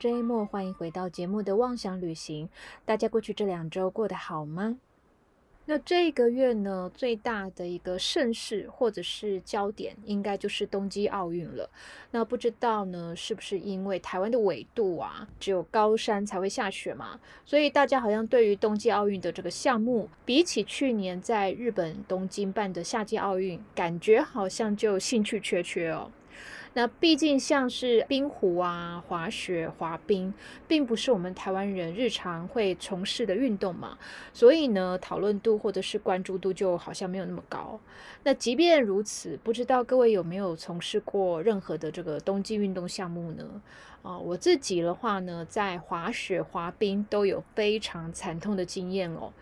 J 莫，欢迎回到节目的妄想旅行。大家过去这两周过得好吗？那这个月呢，最大的一个盛事或者是焦点，应该就是冬季奥运了。那不知道呢，是不是因为台湾的纬度啊，只有高山才会下雪嘛？所以大家好像对于冬季奥运的这个项目，比起去年在日本东京办的夏季奥运，感觉好像就兴趣缺缺哦。那毕竟像是冰壶啊、滑雪、滑冰，并不是我们台湾人日常会从事的运动嘛，所以呢，讨论度或者是关注度就好像没有那么高。那即便如此，不知道各位有没有从事过任何的这个冬季运动项目呢？啊，我自己的话呢，在滑雪、滑冰都有非常惨痛的经验哦。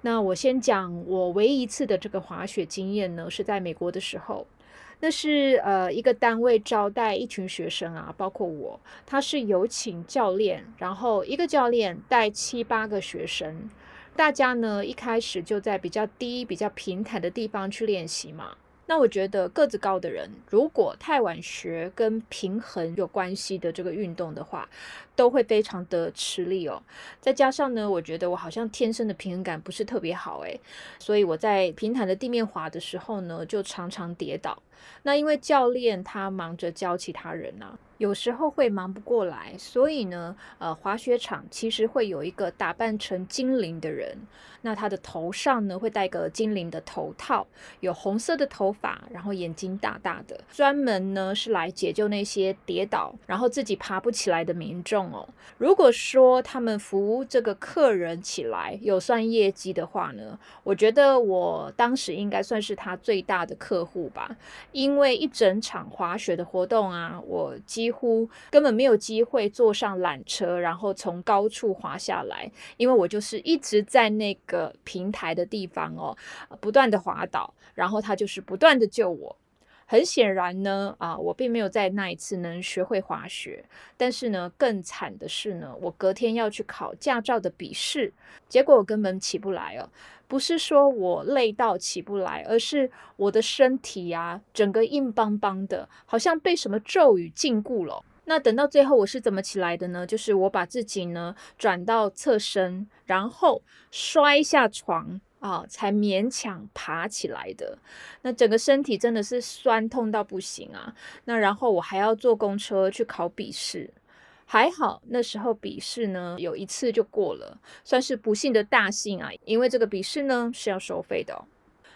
那我先讲我唯一一次的这个滑雪经验呢，是在美国的时候。那是呃一个单位招待一群学生啊，包括我，他是有请教练，然后一个教练带七八个学生，大家呢一开始就在比较低、比较平坦的地方去练习嘛。那我觉得个子高的人，如果太晚学跟平衡有关系的这个运动的话，都会非常的吃力哦。再加上呢，我觉得我好像天生的平衡感不是特别好诶，所以我在平坦的地面滑的时候呢，就常常跌倒。那因为教练他忙着教其他人呐。有时候会忙不过来，所以呢，呃，滑雪场其实会有一个打扮成精灵的人，那他的头上呢会戴个精灵的头套，有红色的头发，然后眼睛大大的，专门呢是来解救那些跌倒然后自己爬不起来的民众哦。如果说他们服务这个客人起来有算业绩的话呢，我觉得我当时应该算是他最大的客户吧，因为一整场滑雪的活动啊，我几乎根本没有机会坐上缆车，然后从高处滑下来，因为我就是一直在那个平台的地方哦，不断的滑倒，然后他就是不断的救我。很显然呢，啊，我并没有在那一次能学会滑雪，但是呢，更惨的是呢，我隔天要去考驾照的笔试，结果我根本起不来哦。不是说我累到起不来，而是我的身体呀，整个硬邦邦的，好像被什么咒语禁锢了。那等到最后我是怎么起来的呢？就是我把自己呢转到侧身，然后摔下床啊，才勉强爬起来的。那整个身体真的是酸痛到不行啊。那然后我还要坐公车去考笔试。还好那时候笔试呢，有一次就过了，算是不幸的大幸啊，因为这个笔试呢是要收费的。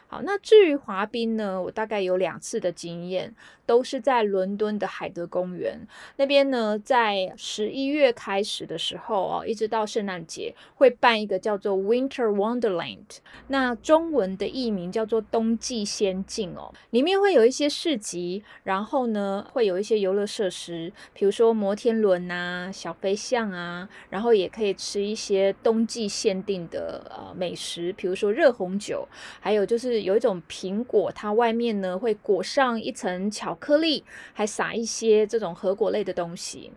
好，那至于滑冰呢，我大概有两次的经验。都是在伦敦的海德公园。那边呢，在十一月开始的时候哦，一直到圣诞节会办一个叫做 Winter Wonderland，那中文的译名叫做冬季仙境哦，里面会有一些市集，然后呢会有一些游乐设施，比如说摩天轮啊、小飞象啊，然后也可以吃一些冬季限定的呃美食，比如说热红酒，还有就是有一种苹果，它外面呢会裹上一层巧。克力还撒一些这种核果类的东西。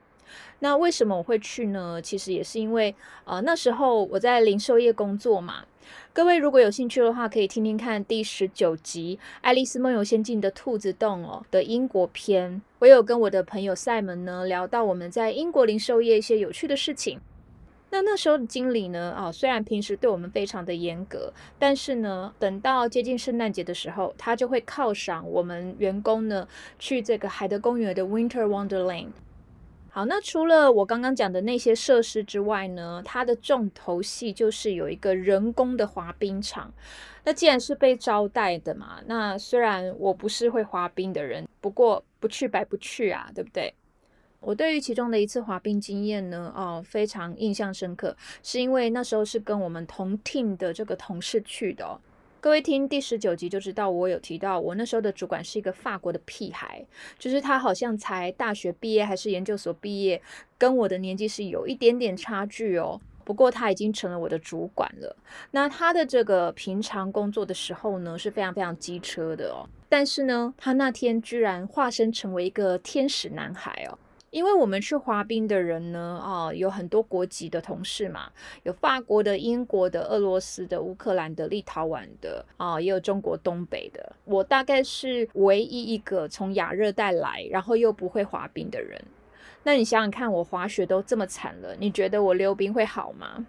那为什么我会去呢？其实也是因为，呃，那时候我在零售业工作嘛。各位如果有兴趣的话，可以听听看第十九集《爱丽丝梦游仙境》的兔子洞哦的英国篇。我有跟我的朋友赛门呢聊到我们在英国零售业一些有趣的事情。那那时候的经理呢？啊，虽然平时对我们非常的严格，但是呢，等到接近圣诞节的时候，他就会犒赏我们员工呢，去这个海德公园的 Winter Wonderland。好，那除了我刚刚讲的那些设施之外呢，它的重头戏就是有一个人工的滑冰场。那既然是被招待的嘛，那虽然我不是会滑冰的人，不过不去白不去啊，对不对？我对于其中的一次滑冰经验呢，哦，非常印象深刻，是因为那时候是跟我们同 team 的这个同事去的。各位听第十九集就知道，我有提到我那时候的主管是一个法国的屁孩，就是他好像才大学毕业还是研究所毕业，跟我的年纪是有一点点差距哦。不过他已经成了我的主管了。那他的这个平常工作的时候呢，是非常非常机车的哦。但是呢，他那天居然化身成为一个天使男孩哦。因为我们去滑冰的人呢，啊，有很多国籍的同事嘛，有法国的、英国的、俄罗斯的、乌克兰的、立陶宛的，啊，也有中国东北的。我大概是唯一一个从亚热带来，然后又不会滑冰的人。那你想想看，我滑雪都这么惨了，你觉得我溜冰会好吗？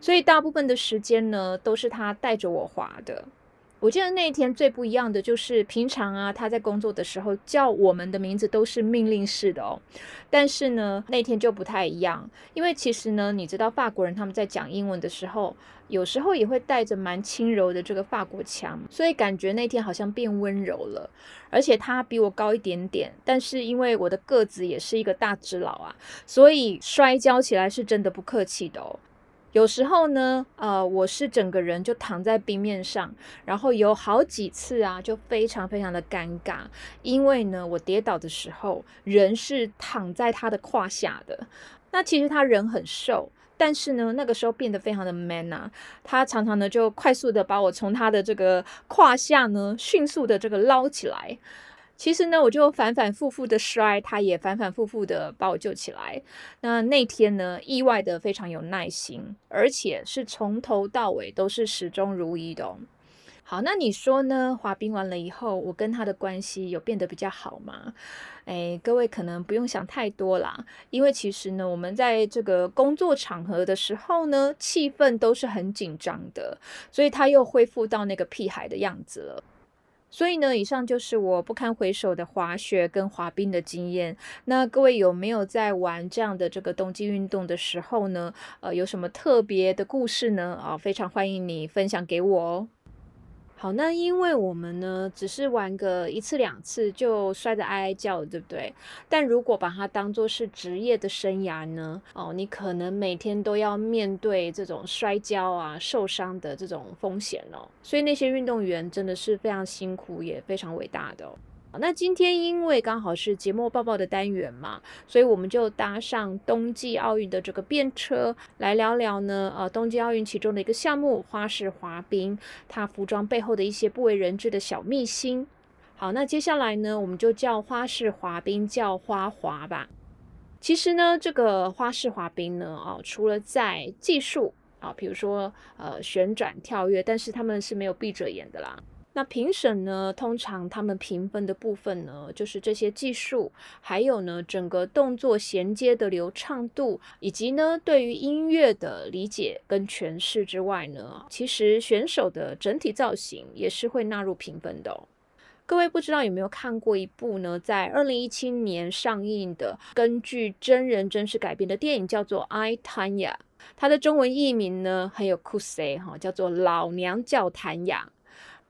所以大部分的时间呢，都是他带着我滑的。我记得那一天最不一样的就是，平常啊，他在工作的时候叫我们的名字都是命令式的哦。但是呢，那天就不太一样，因为其实呢，你知道法国人他们在讲英文的时候，有时候也会带着蛮轻柔的这个法国腔，所以感觉那天好像变温柔了。而且他比我高一点点，但是因为我的个子也是一个大只佬啊，所以摔跤起来是真的不客气的哦。有时候呢，呃，我是整个人就躺在冰面上，然后有好几次啊，就非常非常的尴尬，因为呢，我跌倒的时候人是躺在他的胯下的。那其实他人很瘦，但是呢，那个时候变得非常的 man 啊，他常常呢就快速的把我从他的这个胯下呢迅速的这个捞起来。其实呢，我就反反复复的摔，他也反反复复的把我救起来。那那天呢，意外的非常有耐心，而且是从头到尾都是始终如一的。好，那你说呢？滑冰完了以后，我跟他的关系有变得比较好吗？哎，各位可能不用想太多啦，因为其实呢，我们在这个工作场合的时候呢，气氛都是很紧张的，所以他又恢复到那个屁孩的样子了。所以呢，以上就是我不堪回首的滑雪跟滑冰的经验。那各位有没有在玩这样的这个冬季运动的时候呢？呃，有什么特别的故事呢？啊，非常欢迎你分享给我哦。好，那因为我们呢，只是玩个一次两次就摔得哀哀叫，对不对？但如果把它当做是职业的生涯呢，哦，你可能每天都要面对这种摔跤啊、受伤的这种风险哦。所以那些运动员真的是非常辛苦，也非常伟大的。那今天因为刚好是节目报报的单元嘛，所以我们就搭上冬季奥运的这个便车来聊聊呢。呃，冬季奥运其中的一个项目花式滑冰，它服装背后的一些不为人知的小秘辛。好，那接下来呢，我们就叫花式滑冰叫花滑吧。其实呢，这个花式滑冰呢，哦，除了在技术啊，比如说呃旋转跳跃，但是他们是没有闭着眼的啦。那评审呢？通常他们评分的部分呢，就是这些技术，还有呢整个动作衔接的流畅度，以及呢对于音乐的理解跟诠释之外呢，其实选手的整体造型也是会纳入评分的。各位不知道有没有看过一部呢，在二零一七年上映的根据真人真事改编的电影，叫做《I Tanya》，它的中文译名呢很有酷塞哈，叫做《老娘叫谭雅》。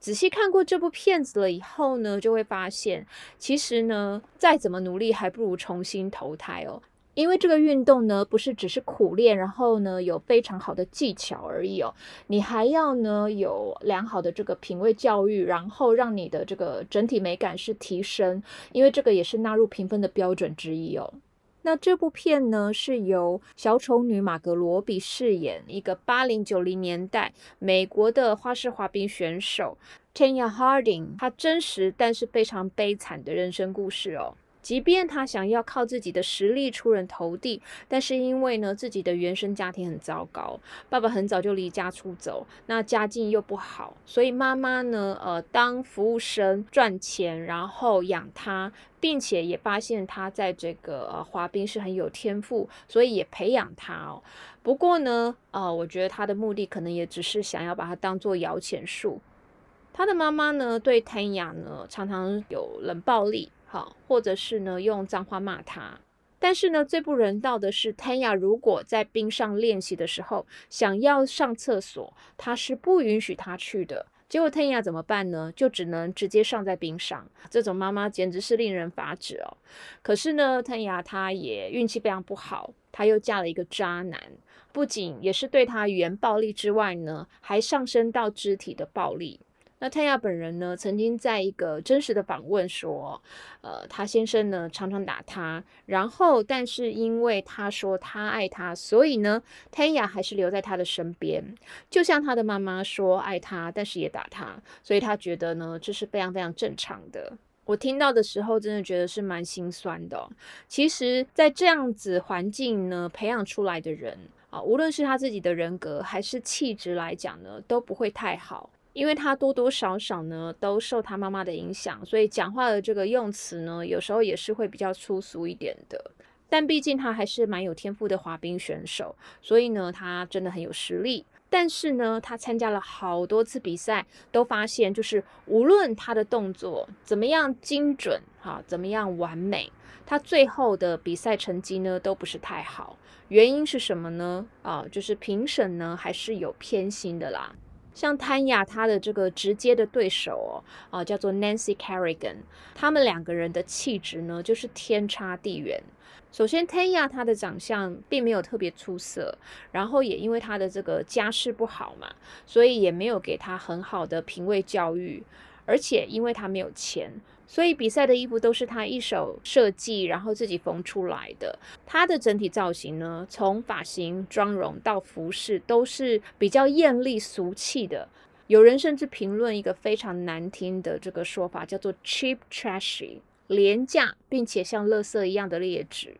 仔细看过这部片子了以后呢，就会发现，其实呢，再怎么努力，还不如重新投胎哦。因为这个运动呢，不是只是苦练，然后呢，有非常好的技巧而已哦。你还要呢，有良好的这个品味教育，然后让你的这个整体美感是提升，因为这个也是纳入评分的标准之一哦。那这部片呢，是由小丑女马格罗比饰演一个八零九零年代美国的花式滑冰选手 Tanya Harding，她真实但是非常悲惨的人生故事哦。即便他想要靠自己的实力出人头地，但是因为呢自己的原生家庭很糟糕，爸爸很早就离家出走，那家境又不好，所以妈妈呢呃当服务生赚钱，然后养他，并且也发现他在这个呃滑冰是很有天赋，所以也培养他哦。不过呢呃我觉得他的目的可能也只是想要把他当做摇钱树。他的妈妈呢对 Tanya 呢常常有冷暴力。好，或者是呢用脏话骂他，但是呢最不人道的是，Tanya 如果在冰上练习的时候想要上厕所，他是不允许他去的。结果 Tanya 怎么办呢？就只能直接上在冰上。这种妈妈简直是令人发指哦。可是呢，Tanya 她也运气非常不好，她又嫁了一个渣男，不仅也是对她语言暴力之外呢，还上升到肢体的暴力。那泰亚本人呢，曾经在一个真实的访问说，呃，他先生呢常常打他，然后但是因为他说他爱他，所以呢，泰亚还是留在他的身边，就像他的妈妈说爱他，但是也打他，所以他觉得呢这是非常非常正常的。我听到的时候，真的觉得是蛮心酸的。其实，在这样子环境呢培养出来的人啊，无论是他自己的人格还是气质来讲呢，都不会太好。因为他多多少少呢都受他妈妈的影响，所以讲话的这个用词呢，有时候也是会比较粗俗一点的。但毕竟他还是蛮有天赋的滑冰选手，所以呢，他真的很有实力。但是呢，他参加了好多次比赛，都发现就是无论他的动作怎么样精准，哈，怎么样完美，他最后的比赛成绩呢都不是太好。原因是什么呢？啊，就是评审呢还是有偏心的啦。像潘雅，她的这个直接的对手哦，啊，叫做 Nancy Kerrigan，他们两个人的气质呢，就是天差地远。首先，Tanya 她的长相并没有特别出色，然后也因为她的这个家世不好嘛，所以也没有给她很好的品味教育，而且因为他没有钱。所以比赛的衣服都是他一手设计，然后自己缝出来的。他的整体造型呢，从发型、妆容到服饰，都是比较艳丽俗气的。有人甚至评论一个非常难听的这个说法，叫做 cheap trashy，廉价并且像垃圾一样的劣质。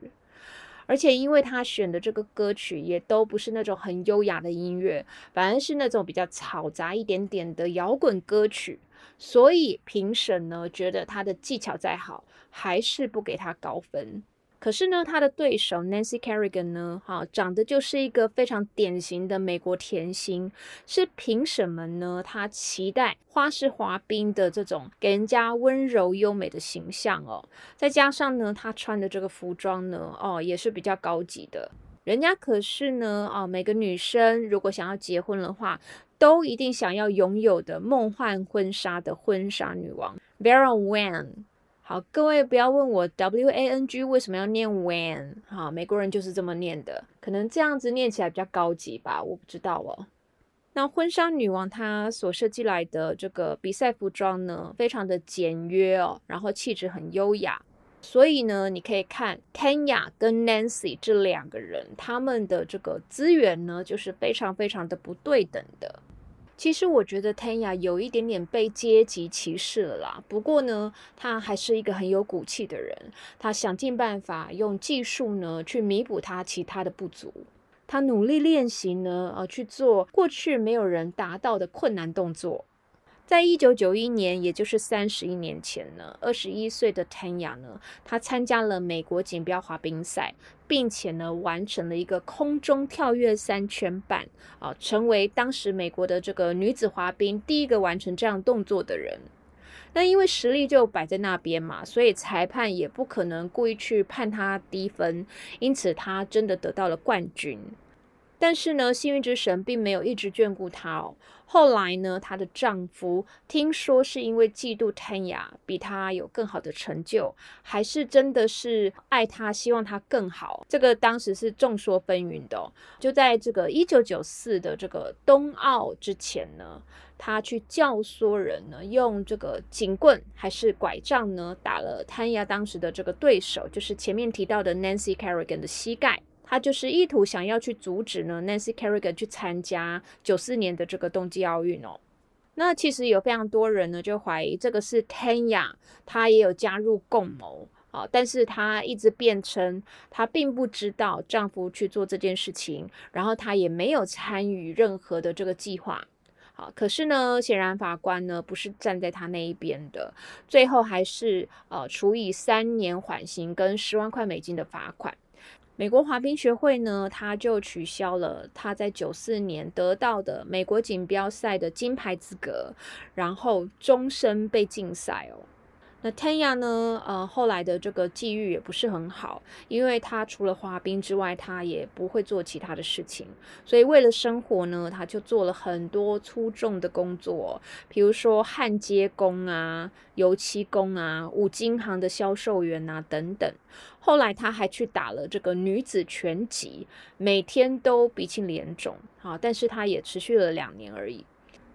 而且因为他选的这个歌曲也都不是那种很优雅的音乐，反而是那种比较嘈杂一点点的摇滚歌曲。所以评审呢觉得他的技巧再好，还是不给他高分。可是呢，他的对手 Nancy Kerrigan 呢，哈，长得就是一个非常典型的美国甜心，是凭什么呢他期待花式滑冰的这种给人家温柔优美的形象哦。再加上呢，他穿的这个服装呢，哦，也是比较高级的。人家可是呢，啊，每个女生如果想要结婚的话，都一定想要拥有的梦幻婚纱的婚纱女王 Vera Wang。好，各位不要问我 W A N G 为什么要念 Wang，哈，美国人就是这么念的，可能这样子念起来比较高级吧，我不知道哦。那婚纱女王她所设计来的这个比赛服装呢，非常的简约哦，然后气质很优雅。所以呢，你可以看 Tanya 跟 Nancy 这两个人，他们的这个资源呢，就是非常非常的不对等的。其实我觉得 Tanya 有一点点被阶级歧视了啦。不过呢，他还是一个很有骨气的人，他想尽办法用技术呢去弥补他其他的不足。他努力练习呢，呃，去做过去没有人达到的困难动作。在一九九一年，也就是三十一年前呢，二十一岁的 Tanya 呢，她参加了美国锦标滑冰赛，并且呢，完成了一个空中跳跃三圈半啊，成为当时美国的这个女子滑冰第一个完成这样动作的人。那因为实力就摆在那边嘛，所以裁判也不可能故意去判她低分，因此她真的得到了冠军。但是呢，幸运之神并没有一直眷顾她哦。后来呢，她的丈夫听说是因为嫉妒 Tanya 比她有更好的成就，还是真的是爱她，希望她更好？这个当时是众说纷纭的。哦就在这个一九九四的这个冬奥之前呢，他去教唆人呢，用这个警棍还是拐杖呢，打了 Tanya 当时的这个对手，就是前面提到的 Nancy Kerrigan 的膝盖。他就是意图想要去阻止呢，Nancy Kerrigan 去参加九四年的这个冬季奥运哦。那其实有非常多人呢就怀疑这个是 Tanya，她也有加入共谋啊，但是她一直辩称她并不知道丈夫去做这件事情，然后她也没有参与任何的这个计划。好，可是呢，显然法官呢不是站在他那一边的，最后还是呃处以三年缓刑跟十万块美金的罚款。美国滑冰学会呢，他就取消了他在九四年得到的美国锦标赛的金牌资格，然后终身被禁赛哦。那 Tanya 呢？呃，后来的这个际遇也不是很好，因为他除了滑冰之外，他也不会做其他的事情。所以为了生活呢，他就做了很多粗重的工作，比如说焊接工啊、油漆工啊、五金行的销售员啊等等。后来他还去打了这个女子拳击，每天都鼻青脸肿。好，但是他也持续了两年而已。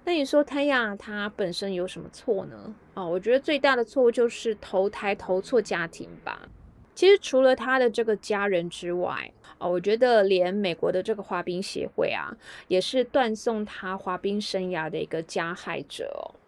那你说泰亚他本身有什么错呢？哦，我觉得最大的错误就是投胎投错家庭吧。其实除了他的这个家人之外，哦，我觉得连美国的这个滑冰协会啊，也是断送他滑冰生涯的一个加害者哦。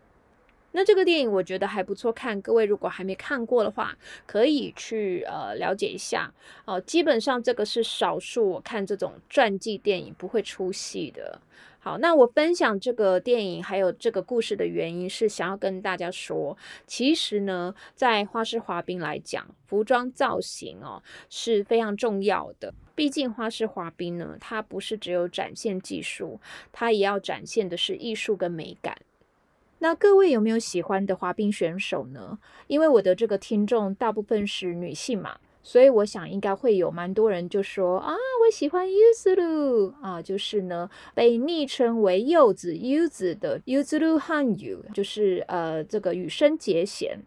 那这个电影我觉得还不错看，各位如果还没看过的话，可以去呃了解一下哦。基本上这个是少数我看这种传记电影不会出戏的。好，那我分享这个电影还有这个故事的原因是想要跟大家说，其实呢，在花式滑冰来讲，服装造型哦是非常重要的。毕竟花式滑冰呢，它不是只有展现技术，它也要展现的是艺术跟美感。那各位有没有喜欢的滑冰选手呢？因为我的这个听众大部分是女性嘛。所以我想应该会有蛮多人就说啊，我喜欢柚子露啊，就是呢被昵称为柚子柚子的柚子露汉友，就是呃这个羽生结弦。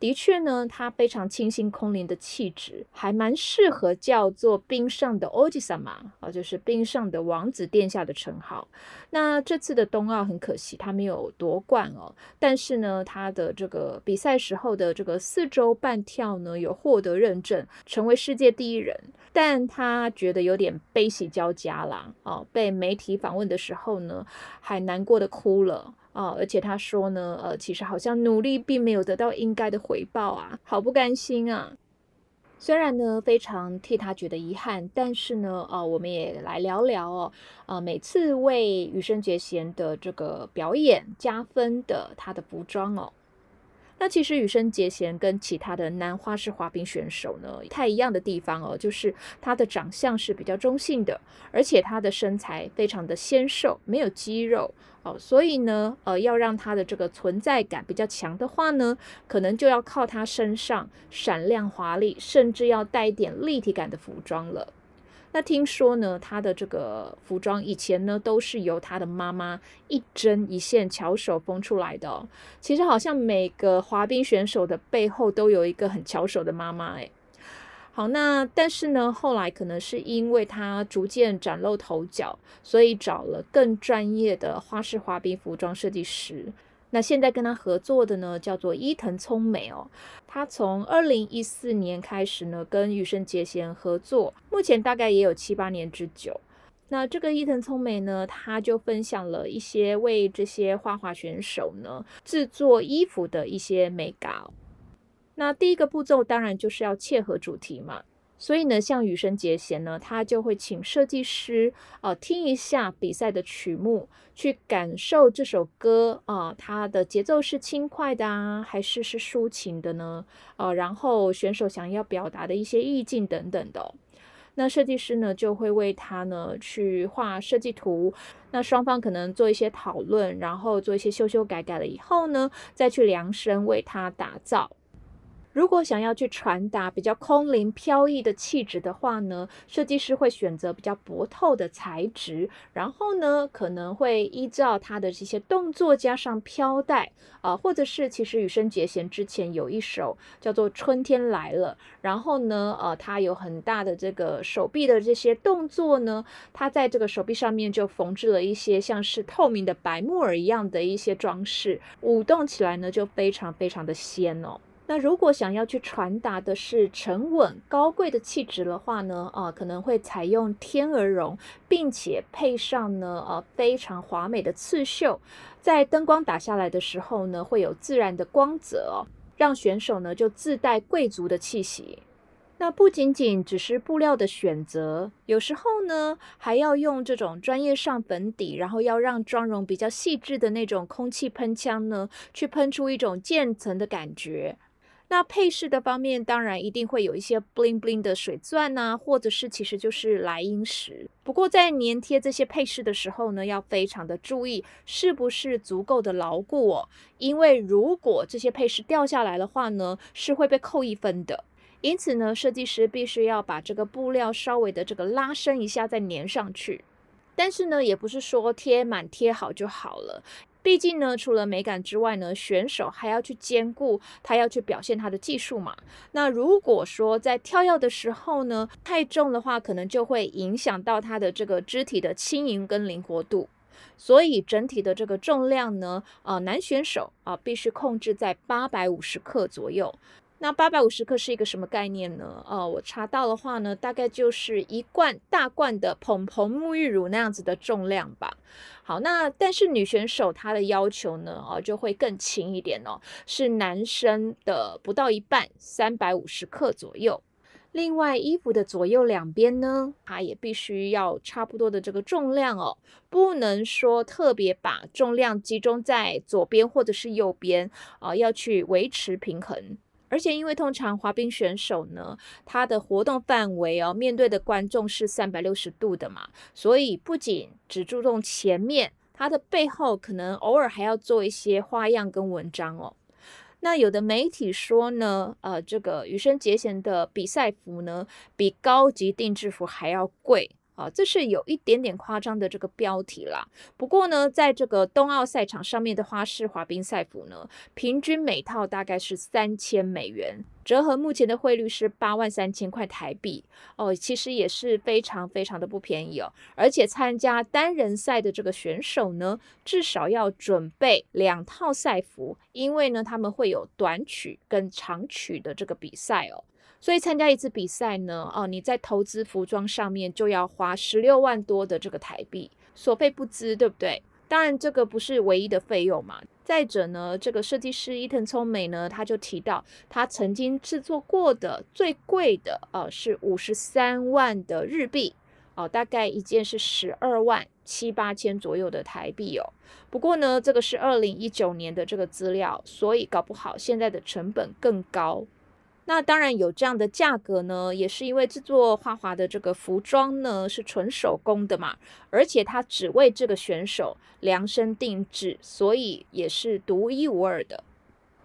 的确呢，他非常清新空灵的气质，还蛮适合叫做冰上的欧吉桑玛，啊，就是冰上的王子殿下的称号。那这次的冬奥很可惜，他没有夺冠哦。但是呢，他的这个比赛时候的这个四周半跳呢，有获得认证，成为世界第一人。但他觉得有点悲喜交加啦，哦，被媒体访问的时候呢，还难过的哭了。哦，而且他说呢，呃，其实好像努力并没有得到应该的回报啊，好不甘心啊。虽然呢，非常替他觉得遗憾，但是呢，呃，我们也来聊聊哦，呃，每次为羽生结弦的这个表演加分的他的服装哦。那其实羽生结弦跟其他的男花式滑冰选手呢不，太一样的地方哦，就是他的长相是比较中性的，而且他的身材非常的纤瘦，没有肌肉哦，所以呢，呃，要让他的这个存在感比较强的话呢，可能就要靠他身上闪亮华丽，甚至要带一点立体感的服装了。那听说呢，他的这个服装以前呢都是由他的妈妈一针一线巧手缝出来的。其实好像每个滑冰选手的背后都有一个很巧手的妈妈诶。好，那但是呢，后来可能是因为他逐渐崭露头角，所以找了更专业的花式滑冰服装设计师。那现在跟他合作的呢，叫做伊藤聪美哦。他从二零一四年开始呢，跟羽生结弦合作，目前大概也有七八年之久。那这个伊藤聪美呢，他就分享了一些为这些花滑选手呢制作衣服的一些美感。那第一个步骤当然就是要切合主题嘛。所以呢，像羽生结弦呢，他就会请设计师呃听一下比赛的曲目，去感受这首歌啊，它的节奏是轻快的啊，还是是抒情的呢？呃，然后选手想要表达的一些意境等等的，那设计师呢就会为他呢去画设计图，那双方可能做一些讨论，然后做一些修修改改了以后呢，再去量身为他打造。如果想要去传达比较空灵飘逸的气质的话呢，设计师会选择比较薄透的材质，然后呢，可能会依照他的这些动作加上飘带啊，或者是其实羽生结弦之前有一首叫做《春天来了》，然后呢，呃，他有很大的这个手臂的这些动作呢，他在这个手臂上面就缝制了一些像是透明的白木耳一样的一些装饰，舞动起来呢就非常非常的仙哦。那如果想要去传达的是沉稳高贵的气质的话呢，啊，可能会采用天鹅绒，并且配上呢，呃，非常华美的刺绣，在灯光打下来的时候呢，会有自然的光泽，让选手呢就自带贵族的气息。那不仅仅只是布料的选择，有时候呢，还要用这种专业上粉底，然后要让妆容比较细致的那种空气喷枪呢，去喷出一种渐层的感觉。那配饰的方面，当然一定会有一些 bling bling 的水钻呐，或者是其实就是莱茵石。不过在粘贴这些配饰的时候呢，要非常的注意是不是足够的牢固哦，因为如果这些配饰掉下来的话呢，是会被扣一分的。因此呢，设计师必须要把这个布料稍微的这个拉伸一下再粘上去。但是呢，也不是说贴满贴好就好了。毕竟呢，除了美感之外呢，选手还要去兼顾他要去表现他的技术嘛。那如果说在跳跃的时候呢，太重的话，可能就会影响到他的这个肢体的轻盈跟灵活度。所以整体的这个重量呢，啊，男选手啊，必须控制在八百五十克左右。那八百五十克是一个什么概念呢？呃，我查到的话呢，大概就是一罐大罐的蓬蓬沐浴乳那样子的重量吧。好，那但是女选手她的要求呢，哦，就会更轻一点哦，是男生的不到一半，三百五十克左右。另外，衣服的左右两边呢，它也必须要差不多的这个重量哦，不能说特别把重量集中在左边或者是右边啊，要去维持平衡。而且，因为通常滑冰选手呢，他的活动范围哦，面对的观众是三百六十度的嘛，所以不仅只注重前面，他的背后可能偶尔还要做一些花样跟文章哦。那有的媒体说呢，呃，这个羽生结弦的比赛服呢，比高级定制服还要贵。啊，这是有一点点夸张的这个标题啦。不过呢，在这个冬奥赛场上面的花式滑冰赛服呢，平均每套大概是三千美元，折合目前的汇率是八万三千块台币。哦，其实也是非常非常的不便宜哦。而且参加单人赛的这个选手呢，至少要准备两套赛服，因为呢，他们会有短曲跟长曲的这个比赛哦。所以参加一次比赛呢，哦，你在投资服装上面就要花十六万多的这个台币，所费不赀，对不对？当然这个不是唯一的费用嘛。再者呢，这个设计师伊藤聪美呢，他就提到他曾经制作过的最贵的，呃，是五十三万的日币，哦，大概一件是十二万七八千左右的台币哦。不过呢，这个是二零一九年的这个资料，所以搞不好现在的成本更高。那当然有这样的价格呢，也是因为制作花滑的这个服装呢是纯手工的嘛，而且它只为这个选手量身定制，所以也是独一无二的。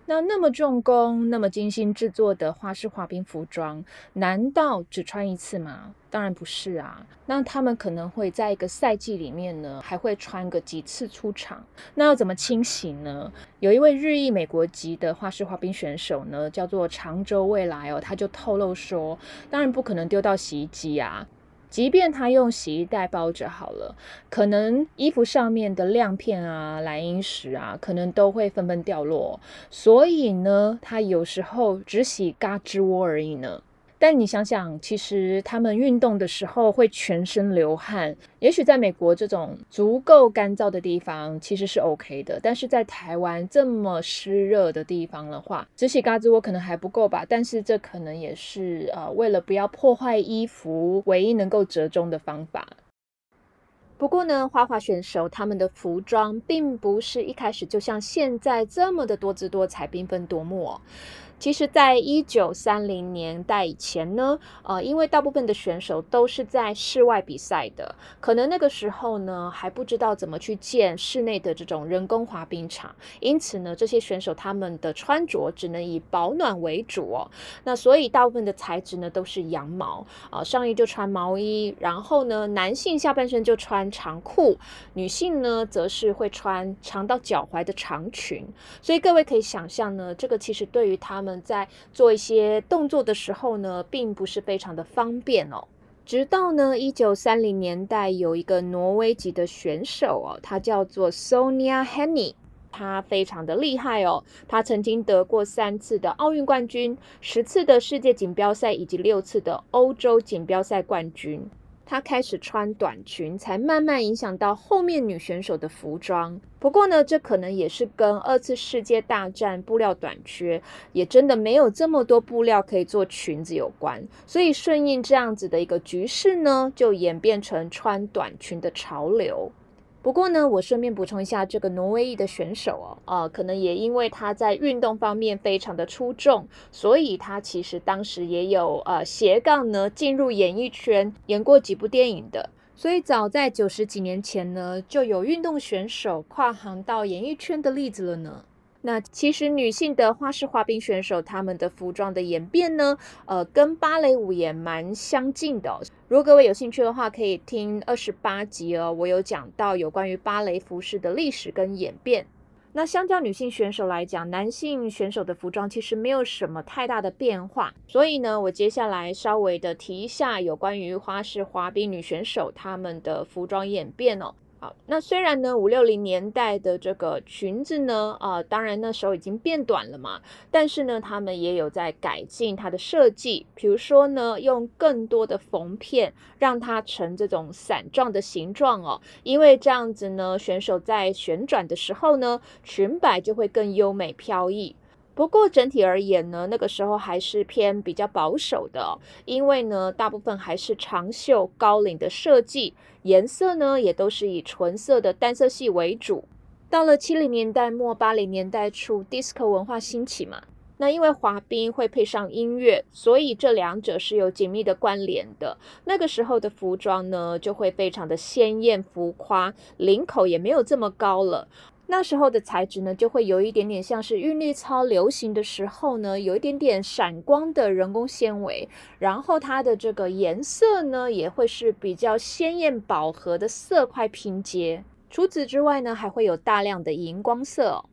那那么重工、那么精心制作的花式滑冰服装，难道只穿一次吗？当然不是啊。那他们可能会在一个赛季里面呢，还会穿个几次出场。那要怎么清洗呢？有一位日裔美国籍的花式滑冰选手呢，叫做长洲未来哦，他就透露说，当然不可能丢到洗衣机啊。即便他用洗衣袋包着好了，可能衣服上面的亮片啊、莱茵石啊，可能都会纷纷掉落。所以呢，他有时候只洗嘎吱窝而已呢。但你想想，其实他们运动的时候会全身流汗，也许在美国这种足够干燥的地方，其实是 OK 的。但是在台湾这么湿热的地方的话，只洗嘎吱窝可能还不够吧？但是这可能也是呃，为了不要破坏衣服，唯一能够折中的方法。不过呢，花滑选手他们的服装并不是一开始就像现在这么的多姿多彩、缤纷夺目哦。其实，在一九三零年代以前呢，呃，因为大部分的选手都是在室外比赛的，可能那个时候呢还不知道怎么去建室内的这种人工滑冰场，因此呢，这些选手他们的穿着只能以保暖为主哦。那所以大部分的材质呢都是羊毛啊，上衣就穿毛衣，然后呢，男性下半身就穿长裤，女性呢则是会穿长到脚踝的长裙。所以各位可以想象呢，这个其实对于他们。在做一些动作的时候呢，并不是非常的方便哦。直到呢，一九三零年代，有一个挪威籍的选手哦，他叫做 Sonia Henny，他非常的厉害哦。他曾经得过三次的奥运冠军，十次的世界锦标赛，以及六次的欧洲锦标赛冠军。她开始穿短裙，才慢慢影响到后面女选手的服装。不过呢，这可能也是跟二次世界大战布料短缺，也真的没有这么多布料可以做裙子有关。所以顺应这样子的一个局势呢，就演变成穿短裙的潮流。不过呢，我顺便补充一下，这个挪威裔的选手哦，呃，可能也因为他在运动方面非常的出众，所以他其实当时也有呃斜杠呢进入演艺圈，演过几部电影的。所以早在九十几年前呢，就有运动选手跨行到演艺圈的例子了呢。那其实女性的花式滑冰选手，她们的服装的演变呢，呃，跟芭蕾舞也蛮相近的。如果各位有兴趣的话，可以听二十八集哦，我有讲到有关于芭蕾服饰的历史跟演变。那相较女性选手来讲，男性选手的服装其实没有什么太大的变化。所以呢，我接下来稍微的提一下有关于花式滑冰女选手她们的服装演变哦。好，那虽然呢，五六零年代的这个裙子呢，啊，当然那时候已经变短了嘛，但是呢，他们也有在改进它的设计，比如说呢，用更多的缝片，让它成这种伞状的形状哦，因为这样子呢，选手在旋转的时候呢，裙摆就会更优美飘逸。不过整体而言呢，那个时候还是偏比较保守的，因为呢，大部分还是长袖高领的设计，颜色呢也都是以纯色的单色系为主。到了七零年代末八零年代初，disco 文化兴起嘛，那因为滑冰会配上音乐，所以这两者是有紧密的关联的。那个时候的服装呢，就会非常的鲜艳浮夸，领口也没有这么高了。那时候的材质呢，就会有一点点像是韵律操流行的时候呢，有一点点闪光的人工纤维，然后它的这个颜色呢，也会是比较鲜艳饱和的色块拼接。除此之外呢，还会有大量的荧光色。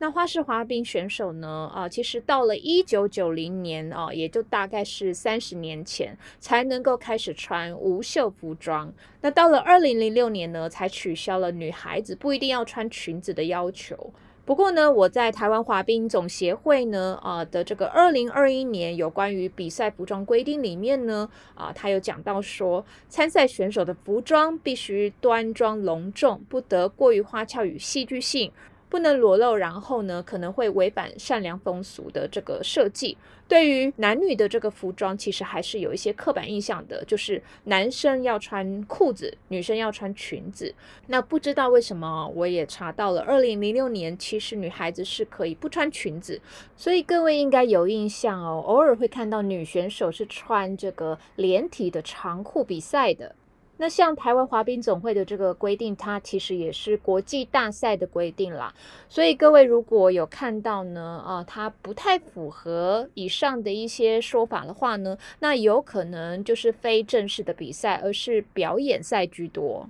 那花式滑冰选手呢？啊，其实到了一九九零年啊，也就大概是三十年前，才能够开始穿无袖服装。那到了二零零六年呢，才取消了女孩子不一定要穿裙子的要求。不过呢，我在台湾滑冰总协会呢，啊的这个二零二一年有关于比赛服装规定里面呢，啊，他有讲到说，参赛选手的服装必须端庄隆重，不得过于花俏与戏剧性。不能裸露，然后呢，可能会违反善良风俗的这个设计。对于男女的这个服装，其实还是有一些刻板印象的，就是男生要穿裤子，女生要穿裙子。那不知道为什么，我也查到了，二零零六年其实女孩子是可以不穿裙子，所以各位应该有印象哦，偶尔会看到女选手是穿这个连体的长裤比赛的。那像台湾滑冰总会的这个规定，它其实也是国际大赛的规定啦。所以各位如果有看到呢，啊，它不太符合以上的一些说法的话呢，那有可能就是非正式的比赛，而是表演赛居多。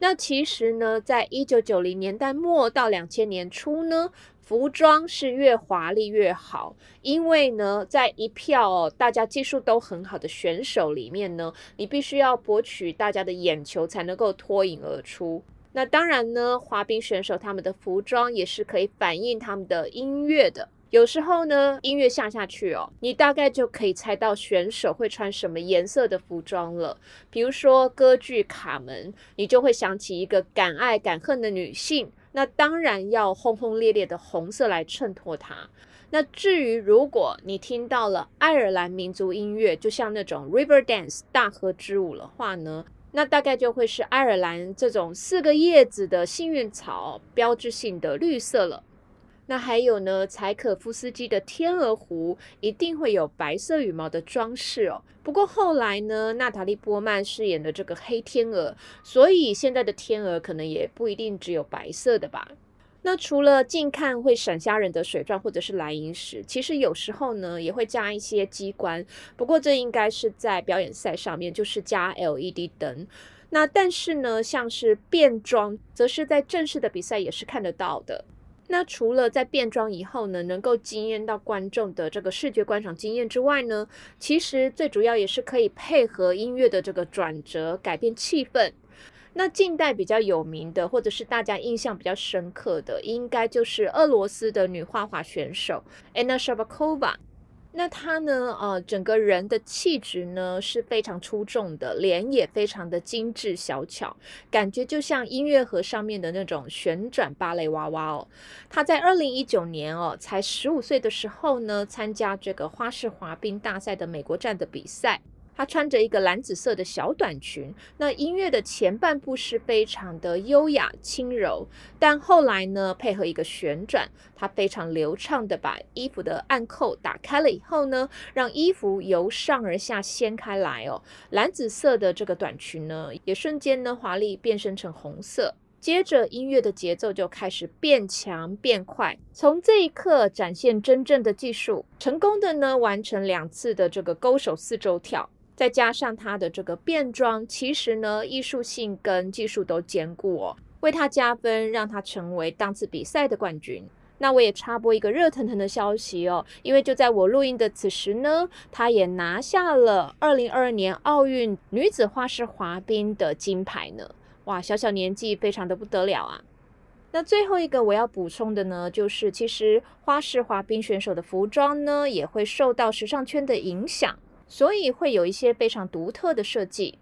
那其实呢，在一九九零年代末到两千年初呢。服装是越华丽越好，因为呢，在一票大家技术都很好的选手里面呢，你必须要博取大家的眼球才能够脱颖而出。那当然呢，滑冰选手他们的服装也是可以反映他们的音乐的。有时候呢，音乐下下去哦，你大概就可以猜到选手会穿什么颜色的服装了。比如说歌剧《卡门》，你就会想起一个敢爱敢恨的女性。那当然要轰轰烈烈的红色来衬托它。那至于如果你听到了爱尔兰民族音乐，就像那种 River Dance 大河之舞的话呢，那大概就会是爱尔兰这种四个叶子的幸运草标志性的绿色了。那还有呢，柴可夫斯基的《天鹅湖》一定会有白色羽毛的装饰哦。不过后来呢，娜塔莉波曼饰演的这个黑天鹅，所以现在的天鹅可能也不一定只有白色的吧。那除了近看会闪瞎人的水钻或者是蓝萤石，其实有时候呢也会加一些机关。不过这应该是在表演赛上面，就是加 LED 灯。那但是呢，像是变装，则是在正式的比赛也是看得到的。那除了在变装以后呢，能够惊艳到观众的这个视觉观赏经验之外呢，其实最主要也是可以配合音乐的这个转折改变气氛。那近代比较有名的，或者是大家印象比较深刻的，应该就是俄罗斯的女花滑选手 Anna Shabakova。那他呢？呃，整个人的气质呢是非常出众的，脸也非常的精致小巧，感觉就像音乐盒上面的那种旋转芭蕾娃娃哦。他在二零一九年哦，才十五岁的时候呢，参加这个花式滑冰大赛的美国站的比赛。她穿着一个蓝紫色的小短裙，那音乐的前半部是非常的优雅轻柔，但后来呢，配合一个旋转，她非常流畅的把衣服的暗扣打开了以后呢，让衣服由上而下掀开来哦，蓝紫色的这个短裙呢，也瞬间呢华丽变身成红色，接着音乐的节奏就开始变强变快，从这一刻展现真正的技术，成功的呢完成两次的这个勾手四周跳。再加上他的这个变装，其实呢，艺术性跟技术都兼顾哦，为他加分，让他成为当次比赛的冠军。那我也插播一个热腾腾的消息哦，因为就在我录音的此时呢，他也拿下了二零二二年奥运女子花式滑冰的金牌呢。哇，小小年纪非常的不得了啊！那最后一个我要补充的呢，就是其实花式滑冰选手的服装呢，也会受到时尚圈的影响。所以会有一些非常独特的设计。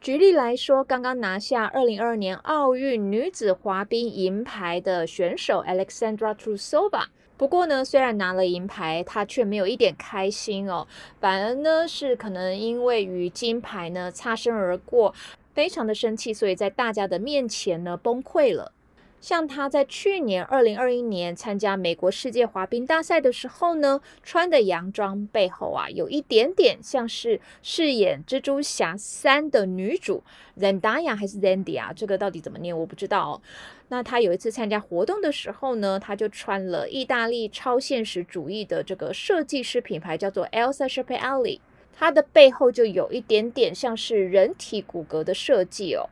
举例来说，刚刚拿下二零二二年奥运女子滑冰银牌的选手 Alexandra Trusova。不过呢，虽然拿了银牌，她却没有一点开心哦，反而呢是可能因为与金牌呢擦身而过，非常的生气，所以在大家的面前呢崩溃了。像他在去年二零二一年参加美国世界滑冰大赛的时候呢，穿的洋装背后啊，有一点点像是饰演蜘蛛侠三的女主 Zendaya 还是 Zendaya？这个到底怎么念我不知道。哦那他有一次参加活动的时候呢，他就穿了意大利超现实主义的这个设计师品牌叫做 Elsa s h a p e l l i 它的背后就有一点点像是人体骨骼的设计哦。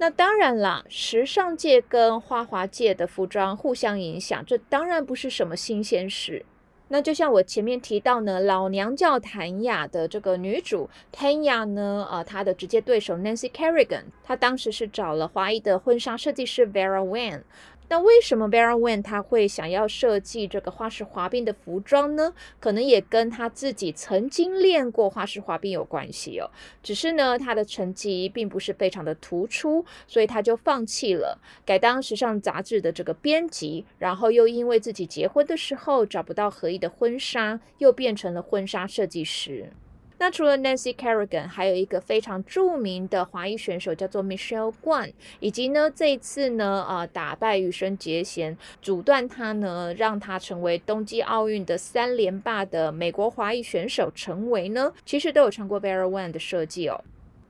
那当然啦，时尚界跟花滑界的服装互相影响，这当然不是什么新鲜事。那就像我前面提到呢，老娘叫谭雅的这个女主谭雅呢，呃，她的直接对手 Nancy Kerrigan，她当时是找了华裔的婚纱设计师 Vera w a n。那为什么 Vera Wang 他会想要设计这个花式滑冰的服装呢？可能也跟他自己曾经练过花式滑冰有关系哦。只是呢，他的成绩并不是非常的突出，所以他就放弃了，改当时尚杂志的这个编辑。然后又因为自己结婚的时候找不到合意的婚纱，又变成了婚纱设计师。那除了 Nancy Kerrigan，还有一个非常著名的华裔选手叫做 Michelle Guan，以及呢这一次呢，呃，打败羽生结弦，阻断他呢，让他成为冬季奥运的三连霸的美国华裔选手，成为呢，其实都有穿过 Vera Wang 的设计哦。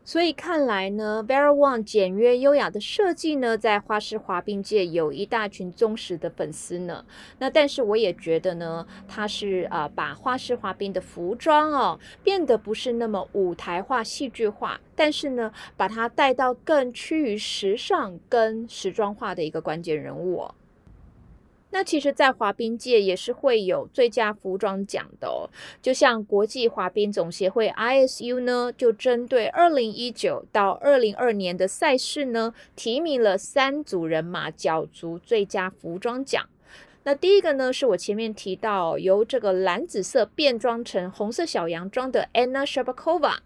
所以看来呢，Vera Wang 简约优雅的设计呢，在花式滑冰界有一大群忠实的粉丝呢。那但是我也觉得呢，他是啊，把花式滑冰的服装哦，变得不是那么舞台化、戏剧化，但是呢，把它带到更趋于时尚跟时装化的一个关键人物哦。那其实，在滑冰界也是会有最佳服装奖的哦。就像国际滑冰总协会 ISU 呢，就针对二零一九到二零二年的赛事呢，提名了三组人马角逐最佳服装奖。那第一个呢，是我前面提到由这个蓝紫色变装成红色小洋装的 Anna Shabakova。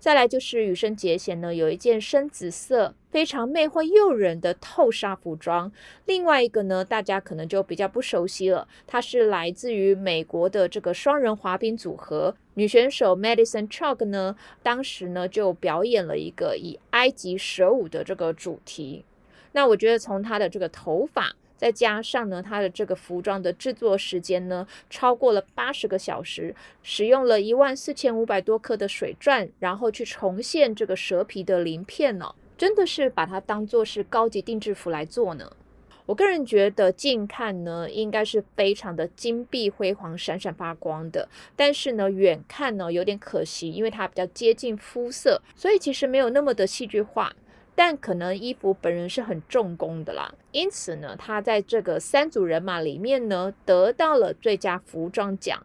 再来就是羽生结弦呢，有一件深紫色非常魅惑诱人的透纱服装。另外一个呢，大家可能就比较不熟悉了，它是来自于美国的这个双人滑冰组合女选手 Madison Chock 呢，当时呢就表演了一个以埃及蛇舞的这个主题。那我觉得从她的这个头发。再加上呢，它的这个服装的制作时间呢，超过了八十个小时，使用了一万四千五百多克的水钻，然后去重现这个蛇皮的鳞片呢，真的是把它当做是高级定制服来做呢。我个人觉得近看呢，应该是非常的金碧辉煌、闪闪发光的，但是呢，远看呢有点可惜，因为它比较接近肤色，所以其实没有那么的戏剧化。但可能衣服本人是很重工的啦，因此呢，他在这个三组人马里面呢，得到了最佳服装奖。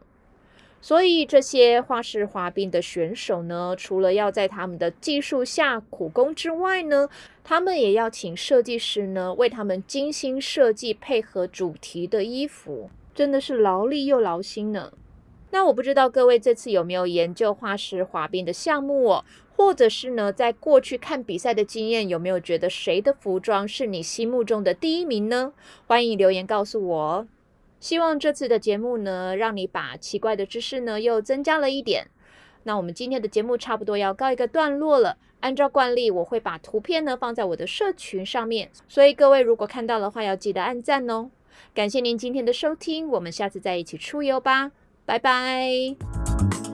所以这些花式滑冰的选手呢，除了要在他们的技术下苦功之外呢，他们也要请设计师呢为他们精心设计配合主题的衣服，真的是劳力又劳心呢。那我不知道各位这次有没有研究花式滑冰的项目哦？或者是呢，在过去看比赛的经验，有没有觉得谁的服装是你心目中的第一名呢？欢迎留言告诉我。希望这次的节目呢，让你把奇怪的知识呢又增加了一点。那我们今天的节目差不多要告一个段落了。按照惯例，我会把图片呢放在我的社群上面，所以各位如果看到的话，要记得按赞哦。感谢您今天的收听，我们下次再一起出游吧，拜拜。